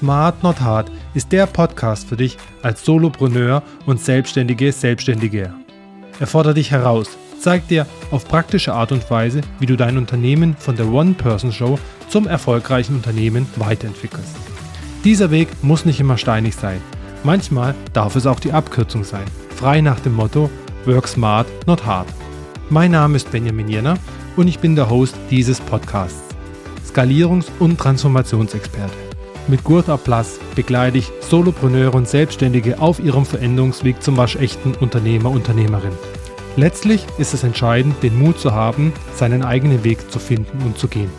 Smart Not Hard ist der Podcast für dich als Solopreneur und Selbstständige, Selbstständige. Er fordert dich heraus, zeigt dir auf praktische Art und Weise, wie du dein Unternehmen von der One-Person-Show zum erfolgreichen Unternehmen weiterentwickelst. Dieser Weg muss nicht immer steinig sein. Manchmal darf es auch die Abkürzung sein. Frei nach dem Motto Work Smart, Not Hard. Mein Name ist Benjamin Jenner und ich bin der Host dieses Podcasts. Skalierungs- und Transformationsexperte. Mit Gurtha Plus begleite ich Solopreneure und Selbstständige auf ihrem Veränderungsweg zum waschechten Unternehmer, Unternehmerin. Letztlich ist es entscheidend, den Mut zu haben, seinen eigenen Weg zu finden und zu gehen.